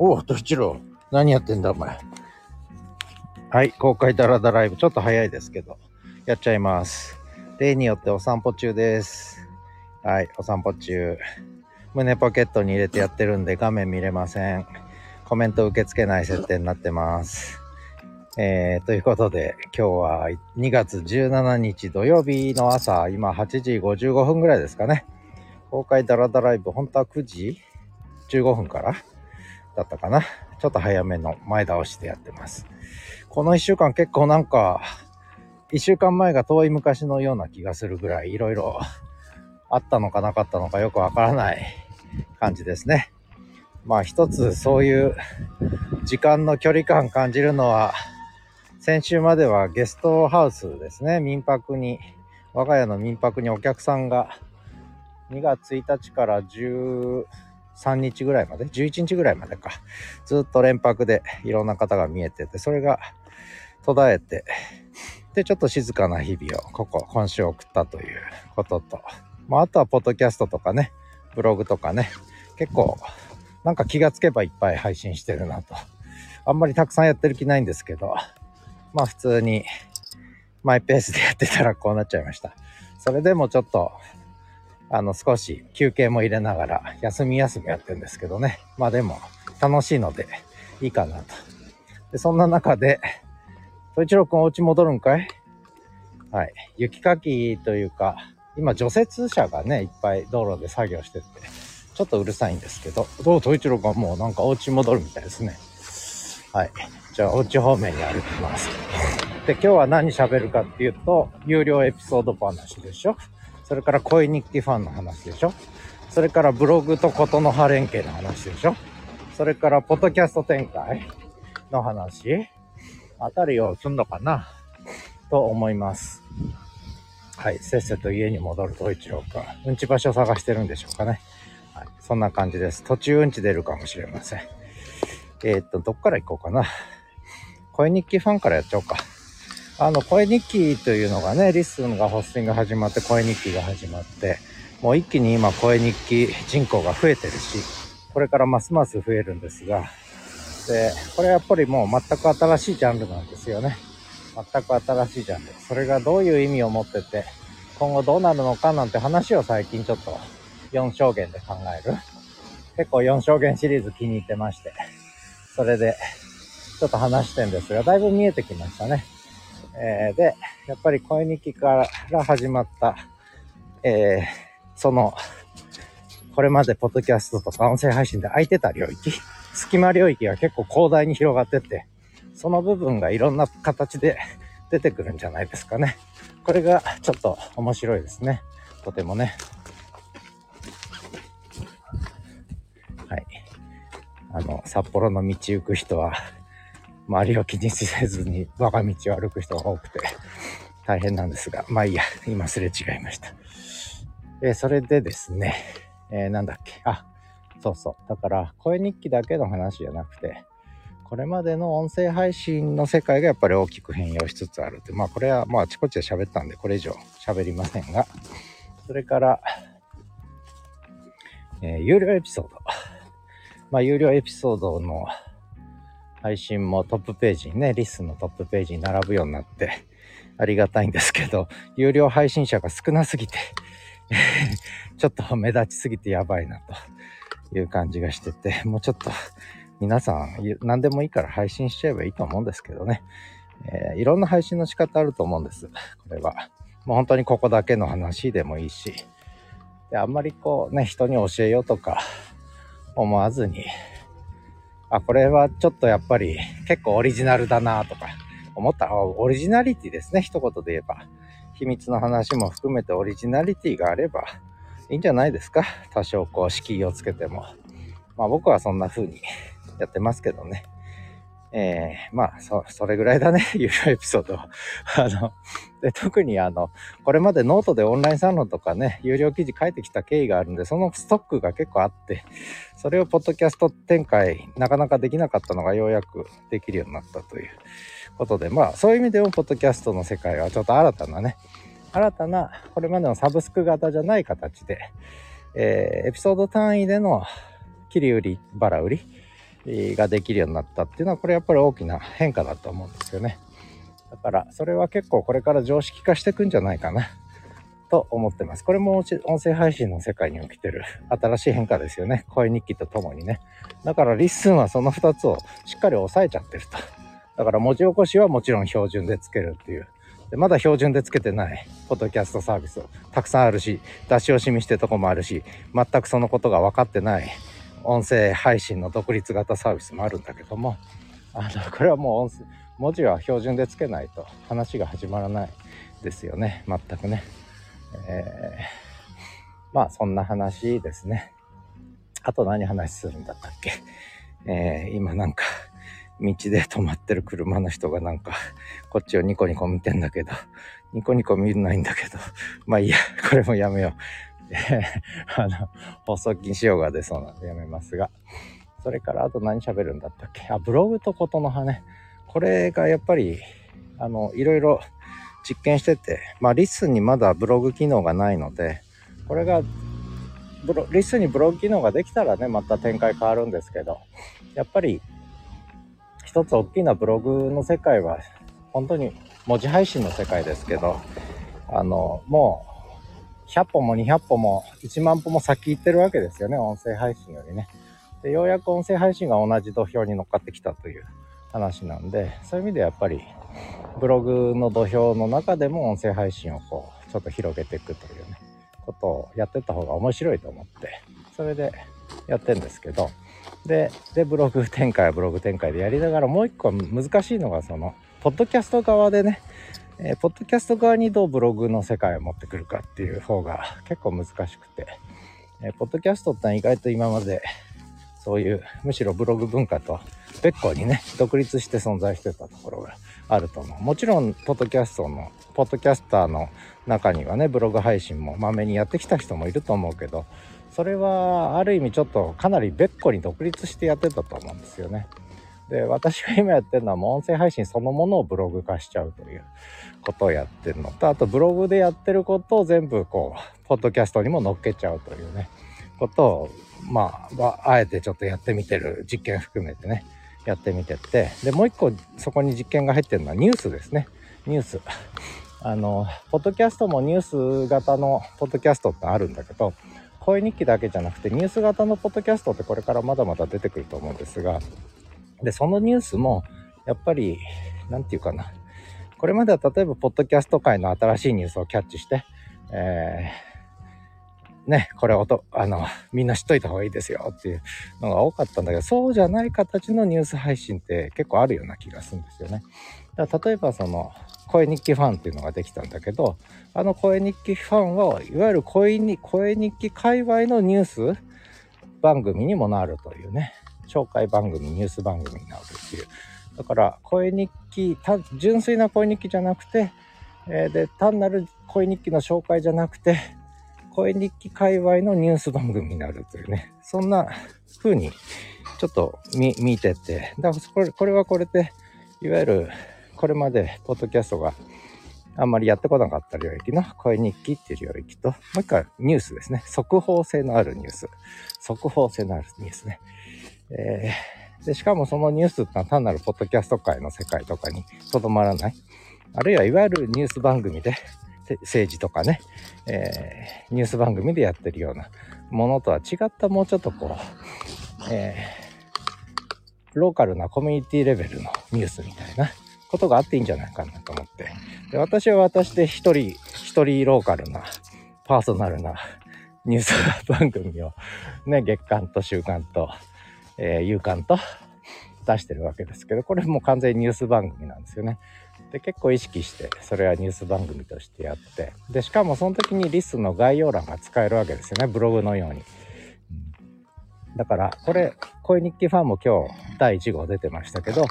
おお、と一郎。何やってんだ、お前。はい、公開ダラダライブ。ちょっと早いですけど、やっちゃいます。例によってお散歩中です。はい、お散歩中。胸ポケットに入れてやってるんで画面見れません。コメント受け付けない設定になってます。えー、ということで、今日は2月17日土曜日の朝、今8時55分ぐらいですかね。公開ダラダライブ、本当は9時15分からだったかな。ちょっと早めの前倒しでやってます。この1週間結構なんか、1週間前が遠い昔のような気がするぐらいいろいろあったのかなかったのかよくわからない感じですね。まあ一つそういう時間の距離感感じるのは、先週まではゲストハウスですね。民泊に、我が家の民泊にお客さんが2月1日から3日ぐらいまで、11日ぐらいまでか、ずっと連泊でいろんな方が見えてて、それが途絶えて、で、ちょっと静かな日々を、ここ、今週送ったということと、まあ、あとはポッドキャストとかね、ブログとかね、結構、なんか気がつけばいっぱい配信してるなと。あんまりたくさんやってる気ないんですけど、まあ普通にマイペースでやってたらこうなっちゃいました。それでもちょっと、あの少し休憩も入れながら休み休みやってるんですけどね。まあでも楽しいのでいいかなと。で、そんな中で、統一郎くんお家戻るんかい？はい。雪かきというか、今除雪車がね、いっぱい道路で作業してて、ちょっとうるさいんですけど、どう？統一郎くんはもうなんかお家戻るみたいですね。はい。じゃあお家方面に歩きます。で、今日は何喋るかっていうと、有料エピソード話でしょ？それから恋日記ファンの話でしょ？それからブログとことの葉連携の話でしょ？それからポッドキャスト展開の話？あたりをすんのかな？と思います。はい。せっせと家に戻ると一郎くん。うんち場所探してるんでしょうかね？はい。そんな感じです。途中うんち出るかもしれません。えーっと、どっから行こうかな？声日記ファンからやっちゃおうか。あの、声日記というのがね、 LISTEN がホスティング始まって、声日記が始まって、もう一気に今、声日記人口が増えてるし、これからますます増えるんですが、で、これやっぱりもう全く新しいジャンルなんですよね。全く新しいジャンル。それがどういう意味を持ってて、今後どうなるのかなんて話を最近ちょっと4証言で考える。結構4証言シリーズ気に入ってまして、それでちょっと話してんですが、だいぶ見えてきましたね。えーで、やっぱり声日記から始まった、えーその、これまでポッドキャストとか音声配信で空いてた領域、隙間領域が結構広大に広がってて、その部分がいろんな形で出てくるんじゃないですかね。これがちょっと面白いですね。とてもね。はい。あの、札幌の道行く人は、周りを気にせずに 我が道を歩く人が多くて大変なんですが、まあいいや、今すれ違いました。えーそれでですね、えーなんだっけ、あ、そうそう。だから、声日記だけの話じゃなくて、これまでの音声配信の世界がやっぱり大きく変容しつつあるって、まあこれはまああちこちで喋ったんで、これ以上喋りませんが、それから、えー有料エピソード。まあ有料エピソードの配信もトップページにね、リスのトップページに並ぶようになって、ありがたいんですけど、有料配信者が少なすぎて、ちょっと目立ちすぎてやばいなという感じがしてて、もうちょっと皆さん何でもいいから配信しちゃえばいいと思うんですけどね。えーいろんな配信の仕方あると思うんです。これは。もう本当にここだけの話でもいいし、であんまりこうね、人に教えようとか思わずに、あ、これはちょっとやっぱり結構オリジナルだなとか思ったら、オリジナリティですね、一言で言えば。秘密の話も含めてオリジナリティがあればいいんじゃないですか？多少こう敷居をつけても。まあ僕はそんな風にやってますけどね。えー、まあそ、それぐらいだね、有料エピソード。あの、で、特にあの、これまでノートでオンラインサロンとかね、有料記事書いてきた経緯があるんで、そのストックが結構あって、それをポッドキャスト展開、なかなかできなかったのがようやくできるようになったということで、まあ、そういう意味でも、ポッドキャストの世界はちょっと新たなね、新たな、これまでのサブスク型じゃない形で、えーエピソード単位での切り売り、バラ売りができるようになったっていうのはこれやっぱり大きな変化だと思うんですよねだからそれは結構これから常識化していくんじゃないかなと思ってます。これも音声配信の世界に起きてる新しい変化ですよね。声日記とともにね。だから LISTEN はその2つをしっかり押さえちゃってると。だから文字起こしはもちろん標準でつけるっていう。でまだ標準でつけてないポッドキャストサービスをたくさんあるし、出し惜しみしてるとこもあるし、全くそのことが分かってない音声配信の独立型サービスもあるんだけども、あの、これはもう音声、文字は標準でつけないと話が始まらないですよね。全くね。えー、まあそんな話ですね。あと何話するんだったっけ？えー、今なんか道で止まってる車の人がなんかこっちをニコニコ見てんだけど、ニコニコ見ないんだけど、まあいいや、これもやめよう。あの、放送禁止用が出そうなんでやめますが。それからあと何喋るんだったっけ？あ、ブログとことの葉ね。これがやっぱり、あの、いろいろ実験してて、まあ、リスにまだブログ機能がないので、これが、ブロリスにブログ機能ができたらね、また展開変わるんですけど、やっぱり、一つ大きなブログの世界は、本当に文字配信の世界ですけど、あの、もう、100本も200本も1万歩も先行ってるわけですよね、音声配信よりね。で、ようやく音声配信が同じ土俵に乗っかってきたという話なんで、そういう意味でやっぱり、ブログの土俵の中でも音声配信をこうちょっと広げていくというねことをやってった方が面白いと思ってそれでやってんですけどででブログ展開はブログ展開でやりながらもう一個難しいのがそのポッドキャスト側でねえー、ポッドキャスト側にどうブログの世界を持ってくるかっていう方が結構難しくて、えー、ポッドキャストって意外と今までそういうむしろブログ文化と別個にね独立して存在してたところがあると思う。もちろん、ポッドキャストの、ポッドキャスターの中にはね、ブログ配信もまめにやってきた人もいると思うけど、それはある意味ちょっとかなり別個に独立してやってたと思うんですよね。で、私が今やってるのはもう音声配信そのものをブログ化しちゃうということをやってるのと、あとブログでやってることを全部こう、ポッドキャストにも乗っけちゃうというね、ことを、まあ、あえてちょっとやってみてる実験含めてね、やってみてってでもう一個そこに実験が入ってるのはニュースですね。ニュース。あのポッドキャストもニュース型のポッドキャストってあるんだけど声日記だけじゃなくてニュース型のポッドキャストってこれからまだまだ出てくると思うんですがでそのニュースもやっぱり何て言うかなこれまでは例えばポッドキャスト界の新しいニュースをキャッチして、えーね、これ音、あの、みんな知っといた方がいいですよっていうのが多かったんだけど、そうじゃない形のニュース配信って結構あるような気がするんですよね。だから例えばその、声日記ファンっていうのができたんだけど、あの声日記ファンは、いわゆる声に声日記界隈のニュース番組にもなるというね、紹介番組、ニュース番組になるっていう。だから、声日記、純粋な声日記じゃなくて、えー、で、単なる声日記の紹介じゃなくて、声日記界隈のニュース番組になるというね、そんな風にちょっと見見てて、だからこれこれはこれで、いわゆるこれまでポッドキャストがあんまりやってこなかった領域の声日記っていう領域と、もう一回ニュースですね。速報性のあるニュース。速報性のあるニュースね。えー、でしかもそのニュースってのは単なるポッドキャスト界の世界とかにとどまらない。あるいはいわゆるニュース番組で政治とかね、えー、ニュース番組でやってるようなものとは違ったもうちょっとこう、えー、ローカルなコミュニティレベルのニュースみたいなことがあっていいんじゃないかなと思って。で私は私で一人、一人ローカルな、パーソナルなニュース番組をね、月間と週間と、えー、夕刊と出してるわけですけど、これも完全にニュース番組なんですよね。で結構意識してそれはニュース番組としてやってでしかもその時にリスの概要欄が使えるわけですよねブログのように、だからこれ声日記ファンも今日第1号出てましたけど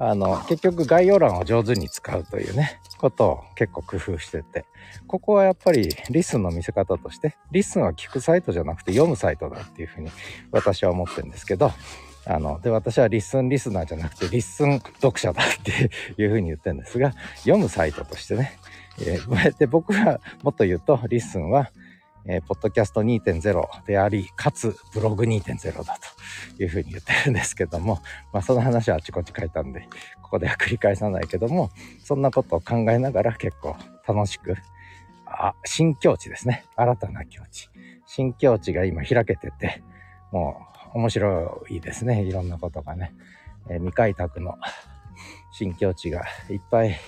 あの結局概要欄を上手に使うというねことを結構工夫しててここはやっぱり LISTEN の見せ方として LISTEN は聞くサイトじゃなくて読むサイトだっていうふうに私は思ってるんですけどあの、で、私は LISTEN リスナーじゃなくて、 LISTEN 読者だっていうふうに言ってるんですが、読むサイトとしてね、えー、で、僕はもっと言うと、 LISTEN は、えー、ポッドキャスト2.0であり、かつブログ2.0だというふうに言ってるんですけども、まあその話はあちこち書いたんで、ここでは繰り返さないけども、そんなことを考えながら結構楽しく、あ、新境地ですね。新たな境地。新境地が今開けてて、もう面白いですね。いろんなことがね。えー、未開拓の新境地がいっぱい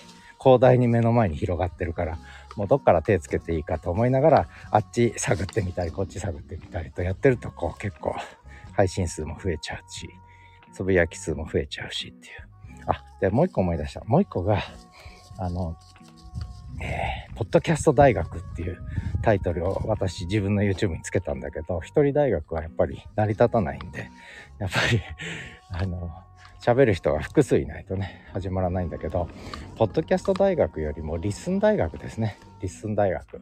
広大に目の前に広がってるからもうどっから手つけていいかと思いながらあっち探ってみたりこっち探ってみたりとやってるとこう結構配信数も増えちゃうしつぶやき数も増えちゃうしっていうあでもう一個思い出したもう一個があのえー、ポッドキャスト大学っていうタイトルを私自分の YouTube につけたんだけど、一人大学はやっぱり成り立たないんで、やっぱり、あの、喋る人が複数いないとね、始まらないんだけど、ポッドキャスト大学よりも LISTEN 大学ですね。 LISTEN 大学。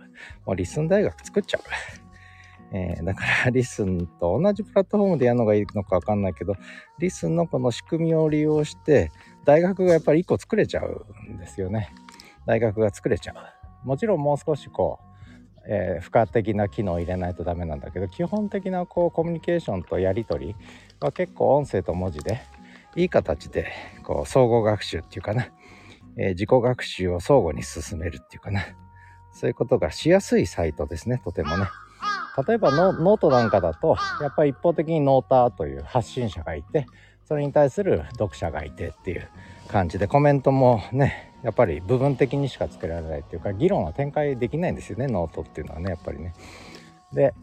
もう LISTEN 大学作っちゃう。えー、だから LISTEN と同じプラットフォームでやるのがいいのかわかんないけど、 LISTEN のこの仕組みを利用して、大学がやっぱり1個作れちゃうんですよね。大学が作れちゃう。もちろんもう少しこう、えー、付加的な機能を入れないとダメなんだけど、基本的なこうコミュニケーションとやり取りは結構音声と文字でいい形でこう総合学習っていうかな、えー、自己学習を相互に進めるっていうかなそういうことがしやすいサイトですねとてもね。例えばノートなんかだとやっぱり一方的にノーターという発信者がいてそれに対する読者がいてっていう感じでコメントもねやっぱり部分的にしかつけられないっていうか議論は展開できないんですよねノートっていうのはねやっぱりね。で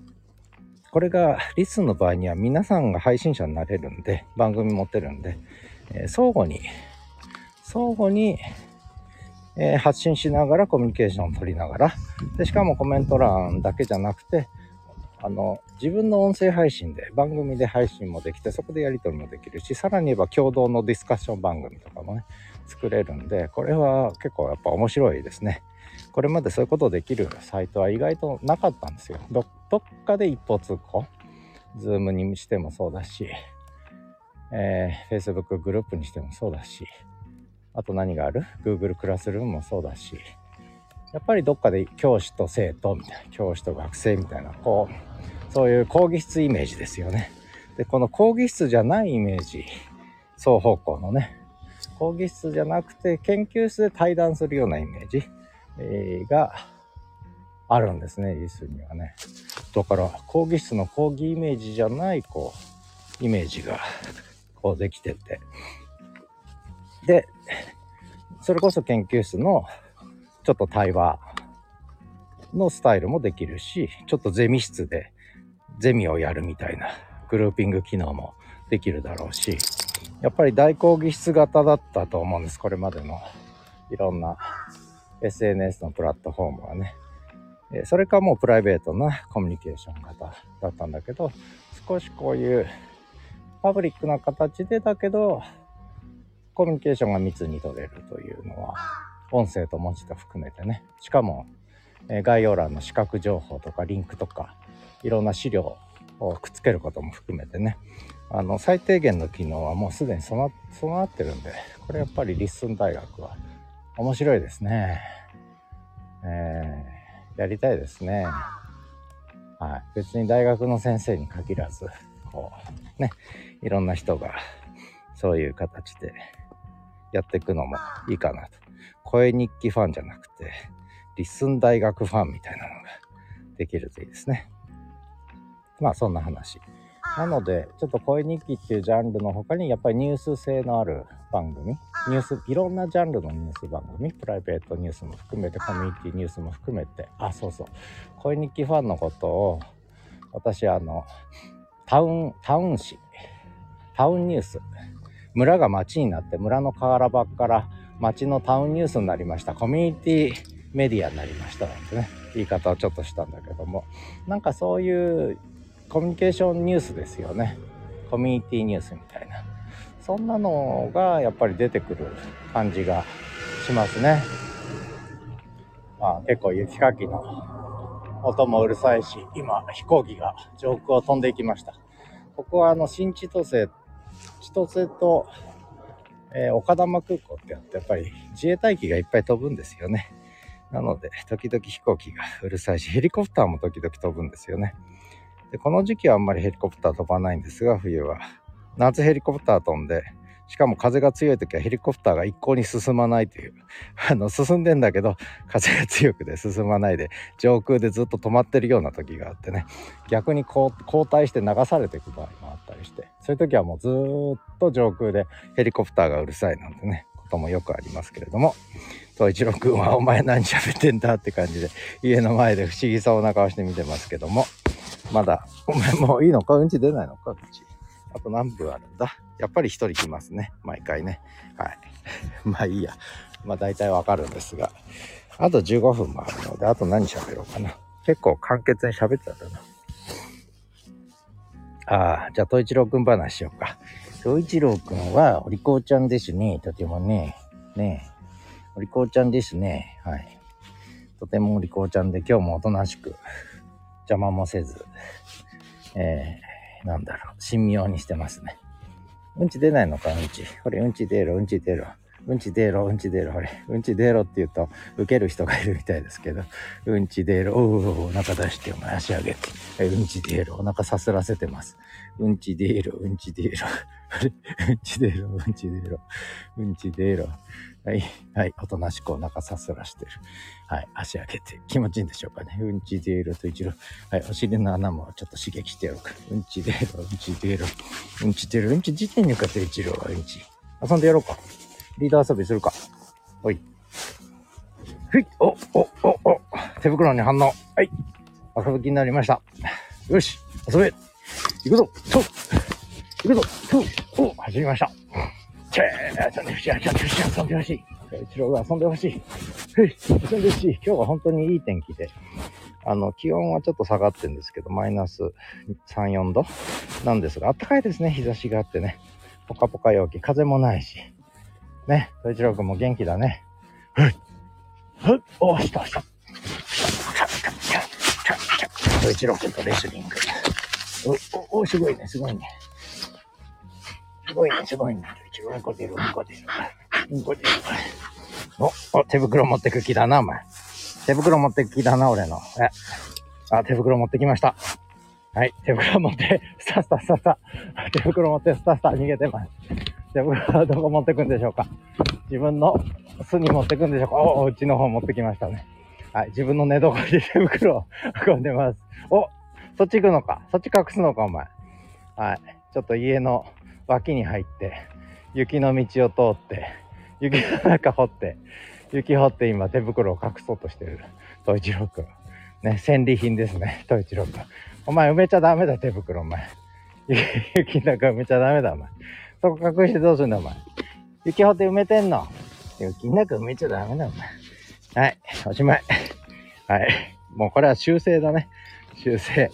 これがリスの場合には皆さんが配信者になれるんで、番組持ってるんで、えー、相互に、相互に、えー、発信しながらコミュニケーションを取りながら、で、しかもコメント欄だけじゃなくて、あの、自分の音声配信で、番組で配信もできて、そこでやり取りもできるし、さらに言えば共同のディスカッション番組とかもね、作れるんで、これは結構やっぱ面白いですね。これまでそういうことできるサイトは意外となかったんですよ。どどっかで一方通行。 Zoom にしてもそうだし、えー、Facebook グループにしてもそうだし、あと何がある ?Google クラスルームもそうだし、やっぱりどっかで教師と生徒みたいな、教師と学生みたいな、こう、そういう講義室イメージですよね。で、この講義室じゃないイメージ、双方向のね、講義室じゃなくて研究室で対談するようなイメージ、えー、があるんですね、リスにはね。だから、講義室の講義イメージじゃない、こう、イメージが、こうできてて。で、それこそ研究室の、ちょっと対話のスタイルもできるし、ちょっとゼミ室でゼミをやるみたいなグルーピング機能もできるだろうし、やっぱり大講義室型だったと思うんです。これまでのいろんな SNS のプラットフォームはね。それかもうプライベートなコミュニケーション型だったんだけど、少しこういうパブリックな形でだけど、コミュニケーションが密に取れるというのは、音声と文字と含めてね。しかも、え概要欄の視覚情報とかリンクとか、いろんな資料をくっつけることも含めてね、あの、最低限の機能はもうすでに備わってるんで、これやっぱり LISTEN 大学は面白いですね。えー、やりたいですね。はい。別に大学の先生に限らず、こう、ね、いろんな人がそういう形でやっていくのもいいかなと。声日記ファンじゃなくて、リスン大学ファンみたいなのができるといいですね。まあそんな話。なので、ちょっと声日記っていうジャンルの他に、やっぱりニュース性のある番組、ニュース、いろんなジャンルのニュース番組、プライベートニュースも含めて、コミュニティニュースも含めて、あ、そうそう、声日記ファンのことを、私、あの、タウン、タウン誌、タウンニュース、村が町になって、村の河原場から町のタウンニュースになりました、コミュニティメディアになりましたなんてね、言い方をちょっとしたんだけども、なんかそういうコミュニケーションニュースですよね。コミュニティニュースみたいな。そんなのがやっぱり出てくる感じがしますね。まあ結構雪かきの音もうるさいし、今飛行機が上空を飛んでいきました。ここはあの新千歳、千歳と、えー、岡玉空港ってやってやっぱり自衛隊機がいっぱい飛ぶんですよね。なので時々飛行機がうるさいし、ヘリコプターも時々飛ぶんですよね。で、この時期はあんまりヘリコプター飛ばないんですが、冬は。夏ヘリコプター飛んで、しかも風が強い時はヘリコプターが一向に進まないという あの進んでんだけど風が強くて進まないで上空でずっと止まってるような時があってね。逆にこう後退して流されていく場合もあったりしてそういう時はもうずっと上空でヘリコプターがうるさいなんてねこともよくありますけれども。東一郎君は「お前何喋ってんだ?」って感じで家の前で不思議そうな顔して見てますけども。まだ「お前もういいのか？うんち出ないのか？うんち」あと何分あるんだ？やっぱり一人来ますね。毎回ね。はい。まあいいや。まあ大体わかるんですが。あと15分もあるので、あと何喋ろうかな。結構簡潔に喋ってたんだな。ああ、じゃあ、東一郎くん話しようか。東一郎くんは、お利口ちゃんですね。とてもね。ねお利口ちゃんですね。はい。とてもお利口ちゃんで、今日もおとなしく、邪魔もせず、え、なんだろう、神妙にしてますね。うんち出ないのか、うんち。ほれ、うんち出ろ、うんち出ろ。うんち出ろ、うんち出ろ、ほれ、うんち出ろって言うと、受ける人がいるみたいですけど、うんち出ろ、おお、お腹出して、お前足上げて、うんち出ろ、お腹さすらせてます。うんち出ろ、うんち出ろ、うんち出ろ、うんち出ろ、うんち出ろ。はい、はい、おとなしくお腹さすらしてる。はい、足上げて気持ちいいんでしょうかね。うんち出ろと一郎。はい、お尻の穴もちょっと刺激してやろうか。うんち出ろ、うんち出ろ、うんち出ろ、うんち自転に向かって一郎はうんち。遊んでやろうか。リーダー遊びするか。ほい。ふい、お、お、お、お、手袋に反応。はい。遊ぶ気になりました。よし、遊べ。行くぞ、と行くぞ、とお、走りました。チェー遊んでほしい、遊んでほしい、遊んでほしい。一郎が遊んでほしい。ふい、遊んでほしい。今日は本当にいい天気で。あの、気温はちょっと下がってるんですけど、マイナス3、4度なんですが、暖かいですね、日差しがあってね。ポカポカ陽気、風もないし。ね、一郎君も元気だね。はい。はい。お、したした。統一郎君とレスリング。お、お、お、すごいね、すごいね。すごいね、すごいね。うんこ出る、うんこ出る。うんこ出る。お、お、手袋持ってく気だな、お前。手袋持ってく気だな、俺の。え。あ、手袋持ってきました。はい、手袋持って、スタスタスタスタ。手袋持って、スタスタ逃げてます。手袋はどこ持ってくんでしょうか自分の巣に持ってくんでしょうかおお、うちの方持ってきましたね。はい、自分の寝床で 手袋を運んでます。おそっち行くのかそっち隠すのかお前。はい、ちょっと家の脇に入って、雪の道を通って、雪の中掘って、雪掘って今手袋を隠そうとしてる。東一郎くん。ね、戦利品ですね、東一郎くん。お前埋めちゃダメだ、手袋、お前。雪の中埋めちゃダメだ、お前。そこ隠してどうすんだ、お前。雪掘って埋めてんの。雪の中埋めちゃダメだ、お前。はい、おしまい。はい。もうこれは修正だね。修正。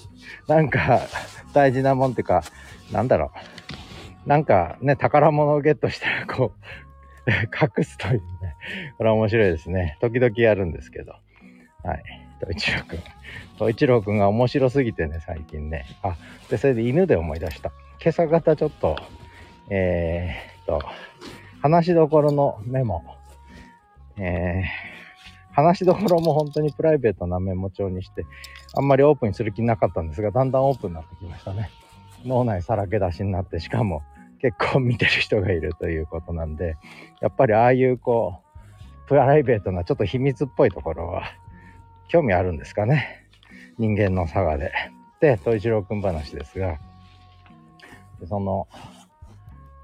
なんか、大事なもんっていうか、なんだろう。なんかね、宝物をゲットしたら、こう、隠すというね。これは面白いですね。時々やるんですけど。はい。東一郎くん。東一郎くんが面白すぎてね、最近ね。あ、で、それで犬で思い出した。今朝方ちょっと、えー、っと、話しどころのメモ。えー、話しどころも本当にプライベートなメモ帳にして、あんまりオープンにする気なかったんですが、だんだんオープンになってきましたね。脳内さらけ出しになって、しかも結構見てる人がいるということなんで、やっぱりああいうこう、プライベートなちょっと秘密っぽいところは、興味あるんですかね。人間の差がで。で、東一郎くん話ですが、その、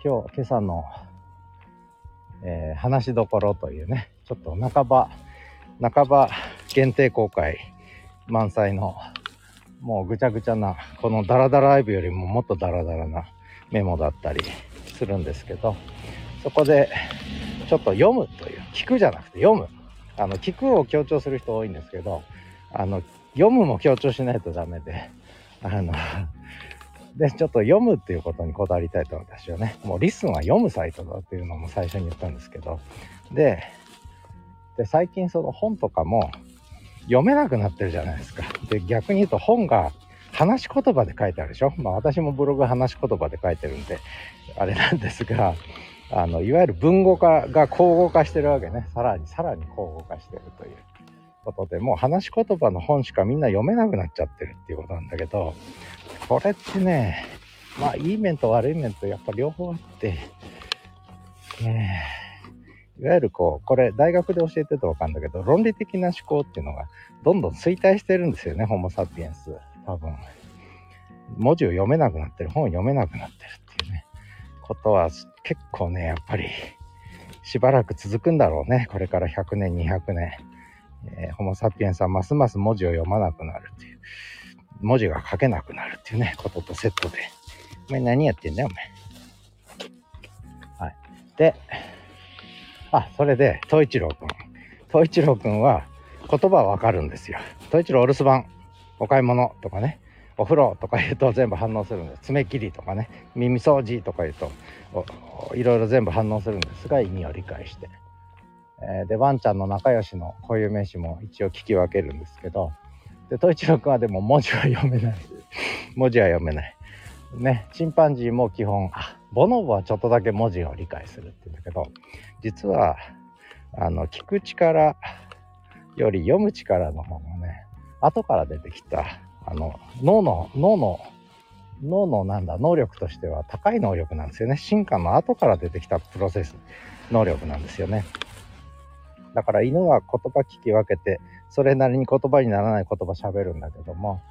今日、今朝の、えー、話しどころというね、ちょっと半ば、半ば限定公開満載の、もうぐちゃぐちゃな、このダラダラライブよりももっとダラダラなメモだったりするんですけど、そこでちょっと読むという、聞くじゃなくて読む。あの、聞くを強調する人多いんですけど、あの、読むも強調しないとダメで、あの、で、ちょっと読むっていうことにこだわりたいと私はね。もうリスンは読むサイトだっていうのも最初に言ったんですけど。で、で最近その本とかも読めなくなってるじゃないですか。で、逆に言うと本が話し言葉で書いてあるでしょ？まあ私もブログ話し言葉で書いてるんで、あれなんですが、あの、いわゆる文語化が口語化してるわけね。さらに、さらに口語化してるということで、もう話し言葉の本しかみんな読めなくなっちゃってるっていうことなんだけど、これってね、まあいい面と悪い面とやっぱ両方あって、ねいわゆるこう、これ大学で教えてるとわかるんだけど、論理的な思考っていうのがどんどん衰退してるんですよね、ホモ・サピエンス。多分。文字を読めなくなってる、本を読めなくなってるっていうね、ことは結構ね、やっぱりしばらく続くんだろうね。これから100年、200年。えー、ホモ・サピエンスはますます文字を読まなくなるっていう。文字が書けなくなるっていうね、こととセットで。お前何やってんだよ、お前。はい。で、あ、それで、東一郎くん。東一郎くんは言葉はわかるんですよ。東一郎お留守番、お買い物とかね、お風呂とか言うと全部反応するんです。爪切りとかね、耳掃除とか言うと、いろいろ全部反応するんですが、意味を理解して。えー、で、ワンちゃんの仲良しの固有名詞も一応聞き分けるんですけど、で、統一郎君はでも文字は読めない。文字は読めない。ね、チンパンジーも基本、あ、ボノボはちょっとだけ文字を理解するって言うんだけど、実は、あの、聞く力より読む力の方がね、後から出てきた、あの、脳の、脳の、脳のなんだ、能力としては高い能力なんですよね。進化の後から出てきたプロセス、能力なんですよね。だから犬は言葉聞き分けて、それなりに言葉にならない言葉喋るんだけども、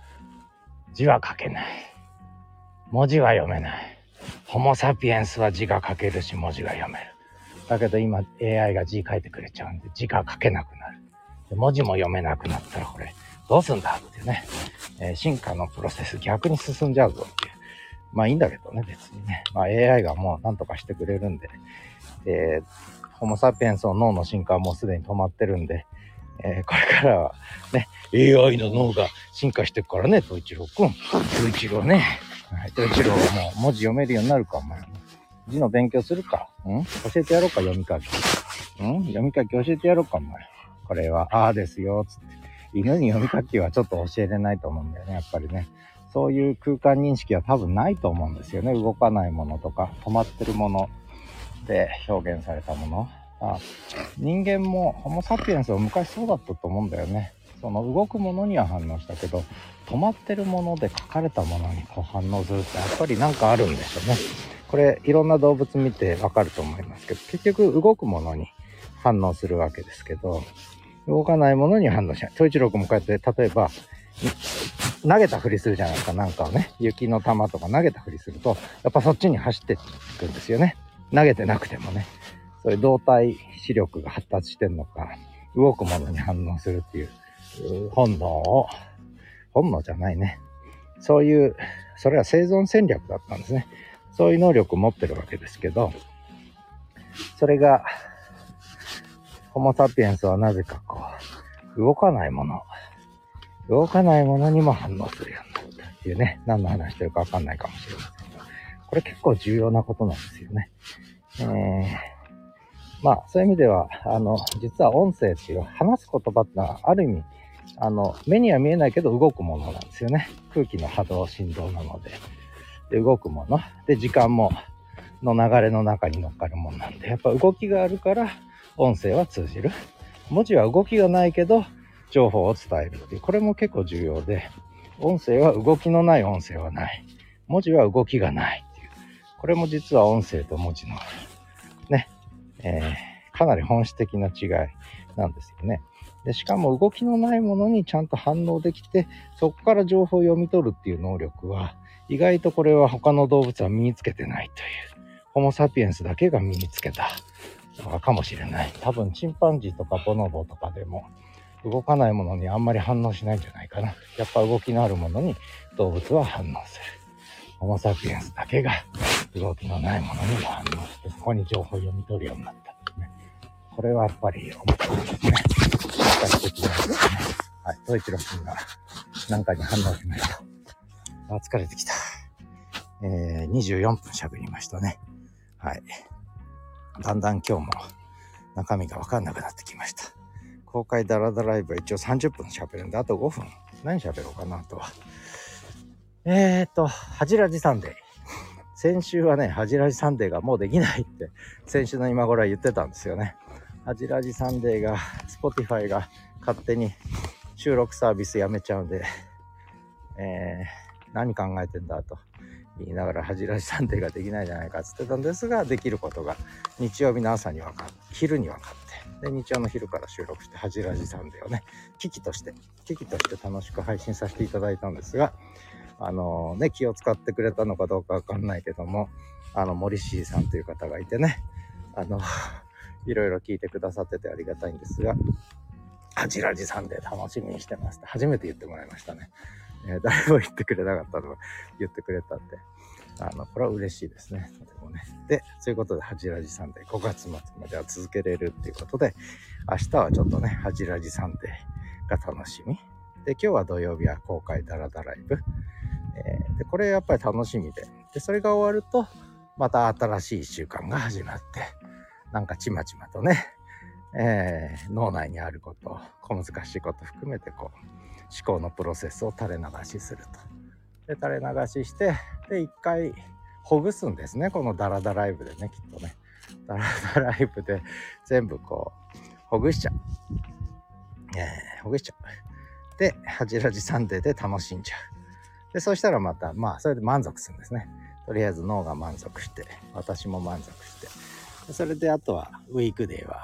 字は書けない。文字は読めない。ホモ・サピエンスは字が書けるし、文字が読める。だけど今 AI が字書いてくれちゃうんで、字が書けなくなる。文字も読めなくなったらこれ、どうすんだっていうね、えー、進化のプロセス逆に進んじゃうぞっていう。まあいいんだけどね、別にね。まあ AI がもう何とかしてくれるんで、えー、ホモ・サピエンスの脳の進化はもうすでに止まってるんで、えー、これからはね、AI の脳が進化してくからね、東一郎くん。東一郎ね。はい、東一郎はもう文字読めるようになるか、お前。字の勉強するか。ん？教えてやろうか、読み書き。ん？読み書き教えてやろうか、お前。これは、ああですよ、つって。犬に読み書きはちょっと教えれないと思うんだよね、やっぱりね。そういう空間認識は多分ないと思うんですよね。動かないものとか、止まってるもので表現されたもの。あ人間もホモ・サピエンスは昔そうだったと思うんだよね。その動くものには反応したけど止まってるもので書かれたものにこう反応するってやっぱりなんかあるんでしょうね。これいろんな動物見てわかると思いますけど結局動くものに反応するわけですけど動かないものに反応しない。統一郎君もこうやって例えば投げたふりするじゃないですかなんかをね雪の玉とか投げたふりするとやっぱそっちに走っていくんですよね。投げてなくてもね。そういう動体視力が発達してんのか、動くものに反応するっていう本能を、本能じゃないね。そういう、それは生存戦略だったんですね。そういう能力を持ってるわけですけど、それが、ホモ・サピエンスはなぜかこう、動かないもの、動かないものにも反応するようになったっていうね、何の話してるかわかんないかもしれませんが、これ結構重要なことなんですよね。えーまあ、そういう意味では、あの、実は音声っていう話す言葉ってのは、ある意味、あの、目には見えないけど動くものなんですよね。空気の波動、振動なので。で、動くもの。で、時間も、の流れの中に乗っかるものなんで、やっぱ動きがあるから、音声は通じる。文字は動きがないけど、情報を伝えるっていう、これも結構重要で、音声は動きのない音声はない。文字は動きがないっていう。これも実は音声と文字の、ね、えー、かなり本質的な違いなんですよね。でしかも動きのないものにちゃんと反応できて、そこから情報を読み取るっていう能力は、意外とこれは他の動物は身につけてないという、ホモ・サピエンスだけが身につけたとかかもしれない。多分チンパンジーとかボノボとかでも、動かないものにあんまり反応しないんじゃないかな。やっぱ動きのあるものに動物は反応する。ホモ・サピエンスだけが動きのないものにも反応して、そこに情報を読み取るようになったんですね。これはやっぱり面白いですね。社会的なですね。はい。トイチロ君が何かに反応しました。あ、疲れてきた。えー、24分喋りましたね。はい。だんだん今日も中身がわかんなくなってきました。公開ダラダライブは一応30分喋るんで、あと5分何喋ろうかなとは。えーと、はじらじサンデー。先週はね、ハジラジサンデーがもうできないって、先週の今頃は言ってたんですよね。ハジラジサンデーが、Spotify が勝手に収録サービスやめちゃうんで、えー、何考えてんだと言いながらはじらじサンデーができないじゃないかっつってたんですができることが日曜日の朝に分かって昼に分かってで日曜の昼から収録してはじらじサンデーをね嬉々として嬉々として楽しく配信させていただいたんですがあのね気を使ってくれたのかどうかわかんないけどもあの森ーさんという方がいてねあのいろいろ聞いてくださっててありがたいんですがはじらじサンデー楽しみにしてますって初めて言ってもらいましたね。えー、誰も言ってくれなかったのが言ってくれたんで、あの、これは嬉しいですね。とてもね。で、そういうことで、ハジラジサンデー5月末までは続けれるっていうことで、明日はちょっとね、ハジラジサンデーが楽しみ。で、今日は土曜日は公開ダラダライブ。えー、で、これやっぱり楽しみで。で、それが終わると、また新しい1週間が始まって、なんかちまちまとね、えー、脳内にあること小難しいこと含めてこう思考のプロセスを垂れ流しすると。で垂れ流ししてで一回ほぐすんですねこのダラダライブでねきっとね。ダラダライブで全部こうほぐしちゃう。えー、ほぐしちゃう。で、ハジラジサンデーで楽しんじゃう。で、そしたらまた、まあ、それで満足するんですね。とりあえず脳が満足して、私も満足して。それで、あとは、ウィークデーは、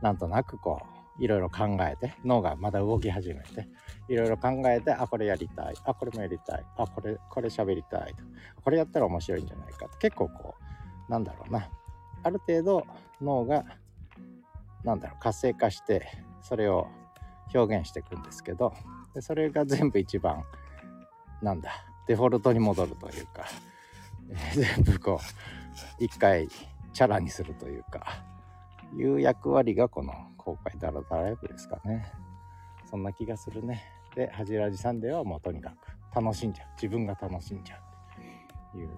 なんとなくこう、いろいろ考えて、脳がまだ動き始めて、いろいろ考えて、あ、これやりたい。あ、これもやりたい。あ、これ、これ喋りたいと。これやったら面白いんじゃないかと。結構こう、なんだろうな。ある程度脳が、なんだろう、活性化して、それを表現していくんですけど、でそれが全部一番、なんだ、デフォルトに戻るというか、えー、全部こう、一回チャラにするというか、いう役割がこの公開ダラダライブですかね。そんな気がするね。で、ハジラジサンデーはもうとにかく楽しんじゃう。自分が楽しんじゃうっていう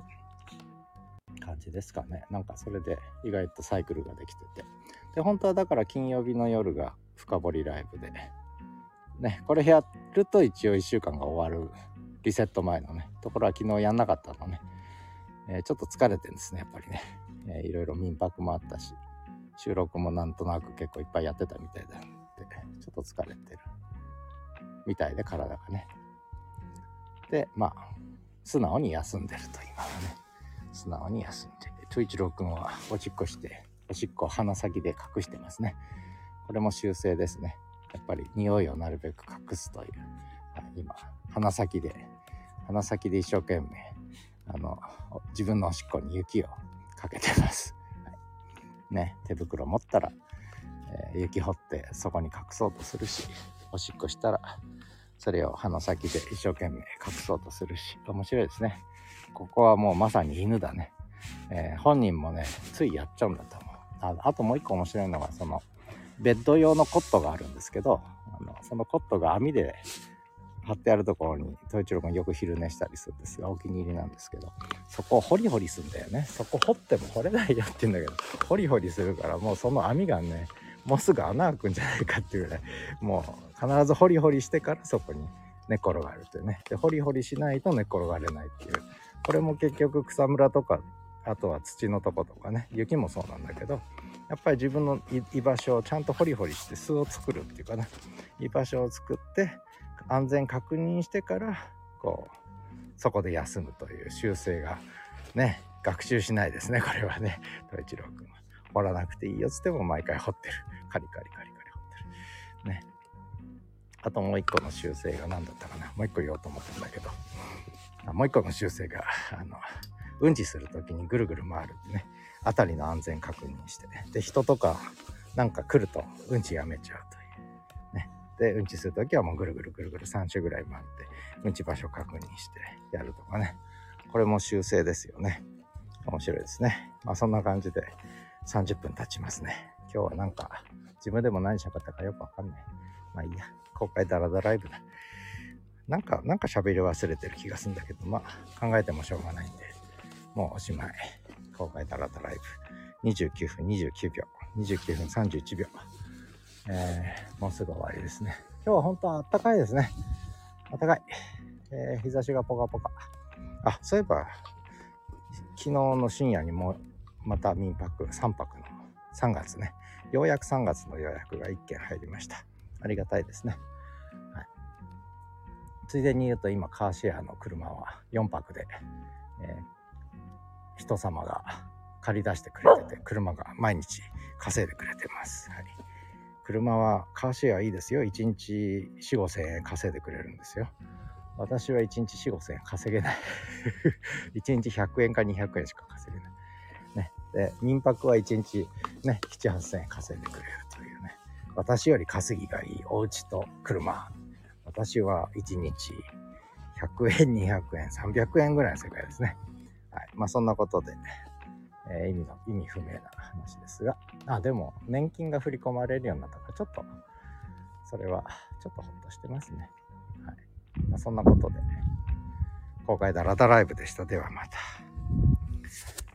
感じですかね。なんかそれで意外とサイクルができてて。で、本当はだから金曜日の夜が深掘りライブで、ね、これやると一応1週間が終わるリセット前のね、ところは昨日やんなかったのね。えー、ちょっと疲れてるんですね、やっぱりね。えー、いろいろ民泊もあったし。収録もなんとなく結構いっぱいやってたみたいだで、ちょっと疲れてるみたいで体がね。で、まあ、素直に休んでると今はね。素直に休んで。ト一郎くんはおしっこして、おしっこ鼻先で隠してますね。これも修正ですね。やっぱり匂いをなるべく隠すという。はい、今、鼻先で、鼻先で一生懸命、あの、自分のおしっこに雪をかけてます。はいね手袋持ったら、えー、雪掘ってそこに隠そうとするしおしっこしたらそれを歯の先で一生懸命隠そうとするし面白いですね。ここはもうまさに犬だね、えー、本人もねついやっちゃうんだと思う。ああともう一個面白いのがそのベッド用のコットがあるんですけどあのそのコットが網で貼ってあるところに統一郎君よく昼寝したりするんですがお気に入りなんですけど。そこをホリホリすんだよね。そこ掘っても掘れないよって言うんだけどホリホリするからもうその網がねもうすぐ穴開くんじゃないかっていうぐらいもう必ずホリホリしてからそこに寝転がるっていうね。でホリホリしないと寝転がれないっていう。これも結局草むらとかあとは土のとことかね。雪もそうなんだけどやっぱり自分の居場所をちゃんとホリホリして巣を作るっていうかね。居場所を作って安全確認してからこうそこで休むという習性がね学習しないですねこれはね。統一郎君は。掘らなくていいよ。っつっても毎回掘ってる。カリカリカリカリ掘ってる。ね。あともう一個の習性が何だったかな。もう一個言おうと思ったんだけど。もう一個の習性があのうんちする時にぐるぐる回るってね。辺りの安全確認して。ねで人とかなんか来るとうんちやめちゃうという。ね。でうんちする時はもうぐるぐるぐるぐる3周ぐらい回ってうんち場所確認してやるとかね。これも修正ですよね。面白いですね。まあそんな感じで30分経ちますね今日はなんか自分でも何喋ったかよくわかんないまあいいや公開ダラダライブだなんかなんか喋り忘れてる気がするんだけどまあ考えてもしょうがないんでもうおしまい公開ダラダライブ29分29秒29分31秒えー、もうすぐ終わりですね。今日は本当は暖かいですね。暖かい。えー、日差しがポカポカ。あ、そういえば、昨日の深夜にもうまた民泊3泊の3月ね。ようやく3月の予約が1件入りました。ありがたいですね。はい。ついでに言うと今カーシェアの車は4泊で、えー人様が借り出してくれてて車が毎日稼いでくれてます、はい、車はカーシェアいいですよ1日4 5千円稼いでくれるんですよ私は1日4 5千円稼げない 1日100円か200円しか稼げないで民泊は1日ね7 8千円稼いでくれるというね私より稼ぎがいいお家と車私は1日100円200円300円ぐらいの世界ですねはい。まあそんなことで、えー意味の、意味不明な話ですが、あ、でも年金が振り込まれるようになったから、ちょっと、それはちょっとほっとしてますね。はい。まあそんなことで、ね公開ダラダライブでした。ではまた。